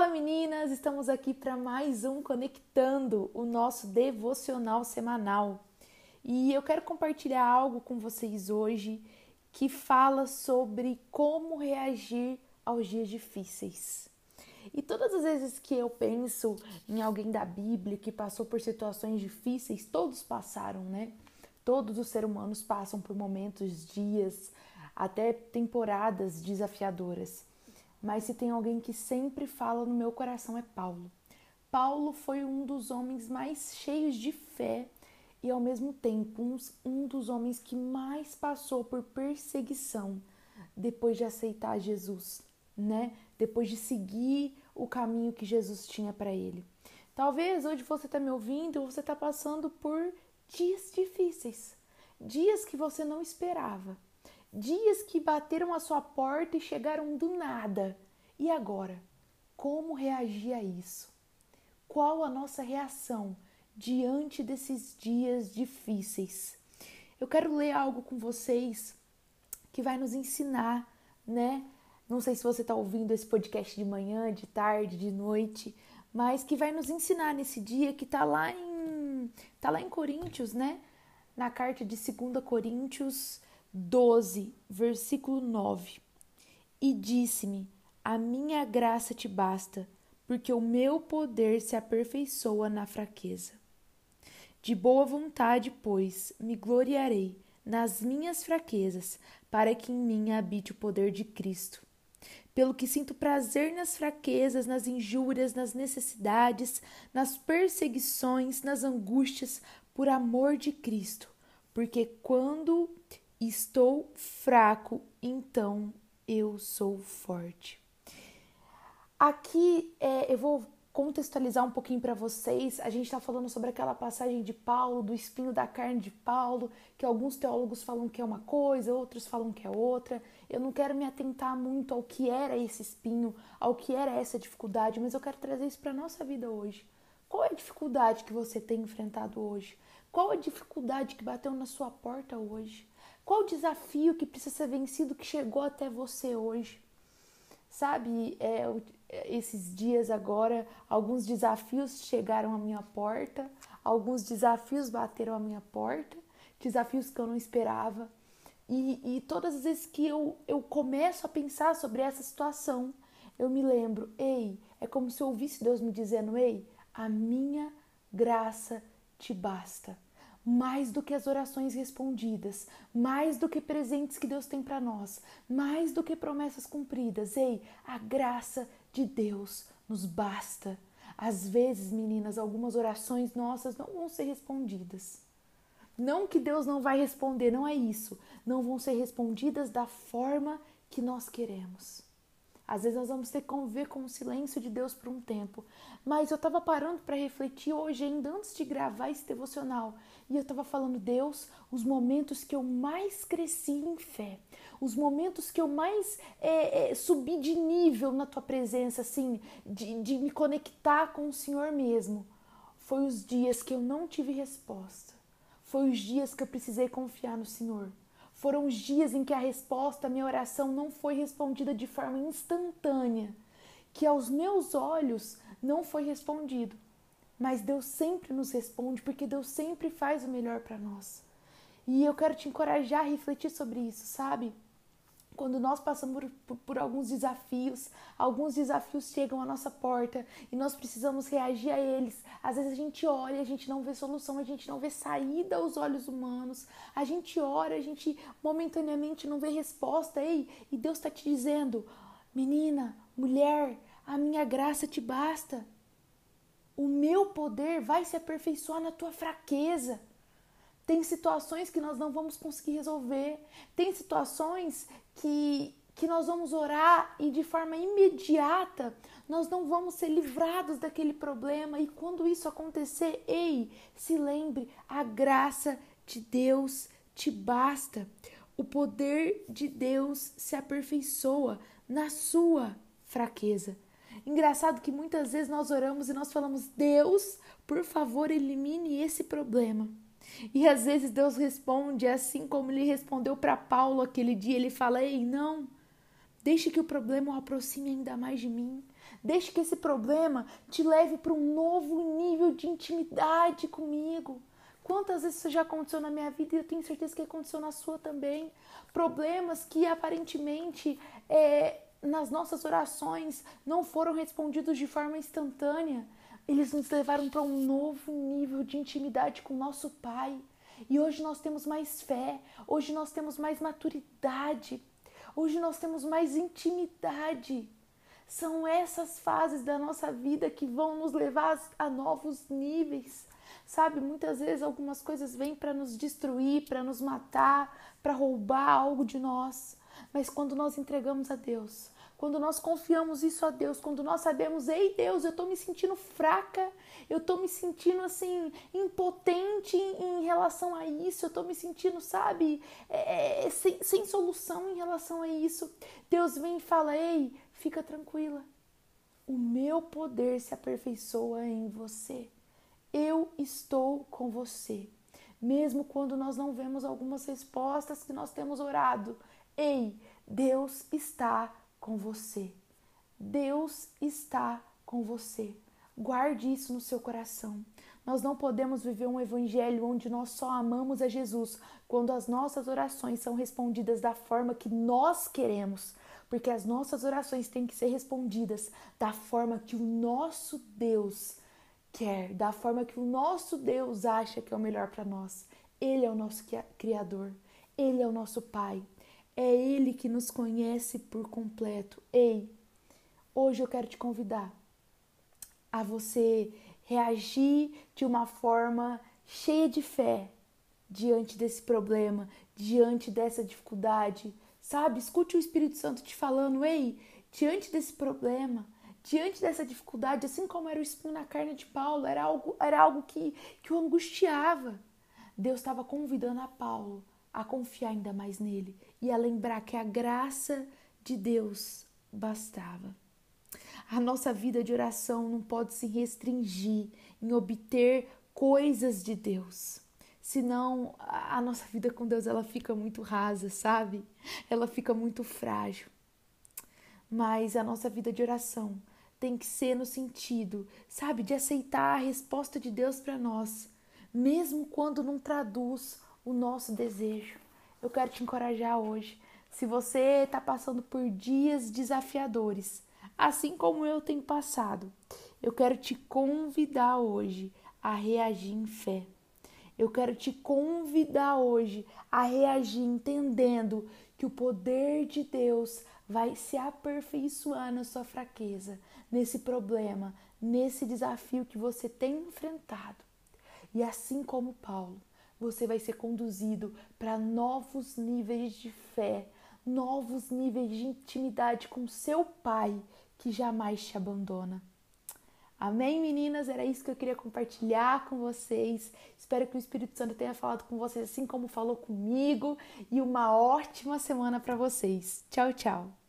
Fala meninas, estamos aqui para mais um Conectando, o nosso devocional semanal. E eu quero compartilhar algo com vocês hoje que fala sobre como reagir aos dias difíceis. E todas as vezes que eu penso em alguém da Bíblia que passou por situações difíceis, todos passaram, né? Todos os seres humanos passam por momentos, dias, até temporadas desafiadoras. Mas se tem alguém que sempre fala no meu coração é Paulo. Paulo foi um dos homens mais cheios de fé e ao mesmo tempo um, um dos homens que mais passou por perseguição depois de aceitar Jesus, né? Depois de seguir o caminho que Jesus tinha para ele. Talvez hoje você está me ouvindo, você está passando por dias difíceis, dias que você não esperava, dias que bateram a sua porta e chegaram do nada. E agora? Como reagir a isso? Qual a nossa reação diante desses dias difíceis? Eu quero ler algo com vocês que vai nos ensinar, né? Não sei se você está ouvindo esse podcast de manhã, de tarde, de noite, mas que vai nos ensinar nesse dia que está lá em tá lá em Coríntios, né? Na carta de 2 Coríntios 12, versículo 9. E disse-me: A minha graça te basta, porque o meu poder se aperfeiçoa na fraqueza. De boa vontade, pois, me gloriarei nas minhas fraquezas, para que em mim habite o poder de Cristo. Pelo que sinto prazer nas fraquezas, nas injúrias, nas necessidades, nas perseguições, nas angústias, por amor de Cristo. Porque quando estou fraco, então eu sou forte. Aqui é, eu vou contextualizar um pouquinho para vocês, a gente está falando sobre aquela passagem de Paulo, do espinho da carne de Paulo, que alguns teólogos falam que é uma coisa, outros falam que é outra. Eu não quero me atentar muito ao que era esse espinho, ao que era essa dificuldade, mas eu quero trazer isso para nossa vida hoje. Qual é a dificuldade que você tem enfrentado hoje? Qual a dificuldade que bateu na sua porta hoje? Qual o desafio que precisa ser vencido que chegou até você hoje? Sabe, é, esses dias agora, alguns desafios chegaram à minha porta, alguns desafios bateram à minha porta, desafios que eu não esperava. E, e todas as vezes que eu, eu começo a pensar sobre essa situação, eu me lembro, ei, é como se eu ouvisse Deus me dizendo, ei, a minha graça te basta mais do que as orações respondidas, mais do que presentes que Deus tem para nós, mais do que promessas cumpridas. Ei, a graça de Deus nos basta. Às vezes, meninas, algumas orações nossas não vão ser respondidas. Não que Deus não vai responder, não é isso. Não vão ser respondidas da forma que nós queremos. Às vezes nós vamos ter que conviver com o silêncio de Deus por um tempo. Mas eu estava parando para refletir hoje, ainda antes de gravar esse devocional. E eu estava falando, Deus, os momentos que eu mais cresci em fé, os momentos que eu mais é, é, subi de nível na tua presença, assim, de, de me conectar com o Senhor mesmo, foi os dias que eu não tive resposta. Foi os dias que eu precisei confiar no Senhor. Foram os dias em que a resposta à minha oração não foi respondida de forma instantânea, que aos meus olhos não foi respondido. Mas Deus sempre nos responde, porque Deus sempre faz o melhor para nós. E eu quero te encorajar a refletir sobre isso, sabe? quando nós passamos por, por, por, alguns desafios, alguns desafios chegam à nossa porta e nós precisamos reagir a eles. Às vezes a gente olha, a gente não vê solução, a gente não vê saída aos olhos humanos, a gente ora, a gente momentaneamente não vê resposta. Ei, e Deus está te dizendo, menina, mulher, a minha graça te basta. O meu poder vai se aperfeiçoar na tua fraqueza. Tem situações que nós não vamos conseguir resolver. Tem situações que, que nós vamos orar e de forma imediata nós não vamos ser livrados daquele problema. E quando isso acontecer, ei, se lembre, a graça de Deus te basta. O poder de Deus se aperfeiçoa na sua fraqueza. Engraçado que muitas vezes nós oramos e nós falamos: Deus, por favor, elimine esse problema. E às vezes Deus responde assim como ele respondeu para Paulo aquele dia. Ele fala: Ei, não, deixe que o problema o aproxime ainda mais de mim. Deixe que esse problema te leve para um novo nível de intimidade comigo. Quantas vezes isso já aconteceu na minha vida e eu tenho certeza que aconteceu na sua também. Problemas que aparentemente é, nas nossas orações não foram respondidos de forma instantânea. Eles nos levaram para um novo nível de intimidade com nosso Pai. E hoje nós temos mais fé, hoje nós temos mais maturidade, hoje nós temos mais intimidade. São essas fases da nossa vida que vão nos levar a novos níveis. Sabe, muitas vezes algumas coisas vêm para nos destruir, para nos matar, para roubar algo de nós. Mas quando nós entregamos a Deus, quando nós confiamos isso a Deus, quando nós sabemos, ei Deus, eu estou me sentindo fraca, eu estou me sentindo assim, impotente em, relação a isso, eu estou me sentindo, sabe, é, é, sem, sem solução em relação a isso. Deus vem e fala, ei, fica tranquila, o meu poder se aperfeiçoa em você. Eu estou com você. Mesmo quando nós não vemos algumas respostas que nós temos orado. Ei, Deus está com você. Deus está com você. Guarde isso no seu coração. Nós não podemos viver um evangelho onde nós só amamos a Jesus quando as nossas orações são respondidas da forma que nós queremos, porque as nossas orações têm que ser respondidas da forma que o nosso Deus quer, da forma que o nosso Deus acha que é o melhor para nós. Ele é o nosso Criador, Ele é o nosso Pai. É Ele que nos conhece por completo. Ei, hoje eu quero te convidar a você reagir de uma forma cheia de fé diante desse problema, diante dessa dificuldade. Sabe? Escute o Espírito Santo te falando: ei, diante desse problema, diante dessa dificuldade, assim como era o espinho na carne de Paulo, era algo, era algo que, que o angustiava. Deus estava convidando a Paulo a confiar ainda mais nele e a lembrar que a graça de Deus bastava. A nossa vida de oração não pode se restringir em obter coisas de Deus. Senão a nossa vida com Deus ela fica muito rasa, sabe? Ela fica muito frágil. Mas a nossa vida de oração tem que ser no sentido, sabe, de aceitar a resposta de Deus para nós, mesmo quando não traduz o nosso desejo. Eu quero te encorajar hoje. Se você está passando por dias desafiadores, assim como eu tenho passado, eu quero te convidar hoje a reagir em fé. Eu quero te convidar hoje a reagir entendendo que o poder de Deus vai se aperfeiçoar na sua fraqueza, nesse problema, nesse desafio que você tem enfrentado. E assim como Paulo, você vai ser conduzido para novos níveis de fé, novos níveis de intimidade com seu Pai, que jamais te abandona. Amém, meninas? Era isso que eu queria compartilhar com vocês. Espero que o Espírito Santo tenha falado com vocês assim como falou comigo. E uma ótima semana para vocês. Tchau, tchau.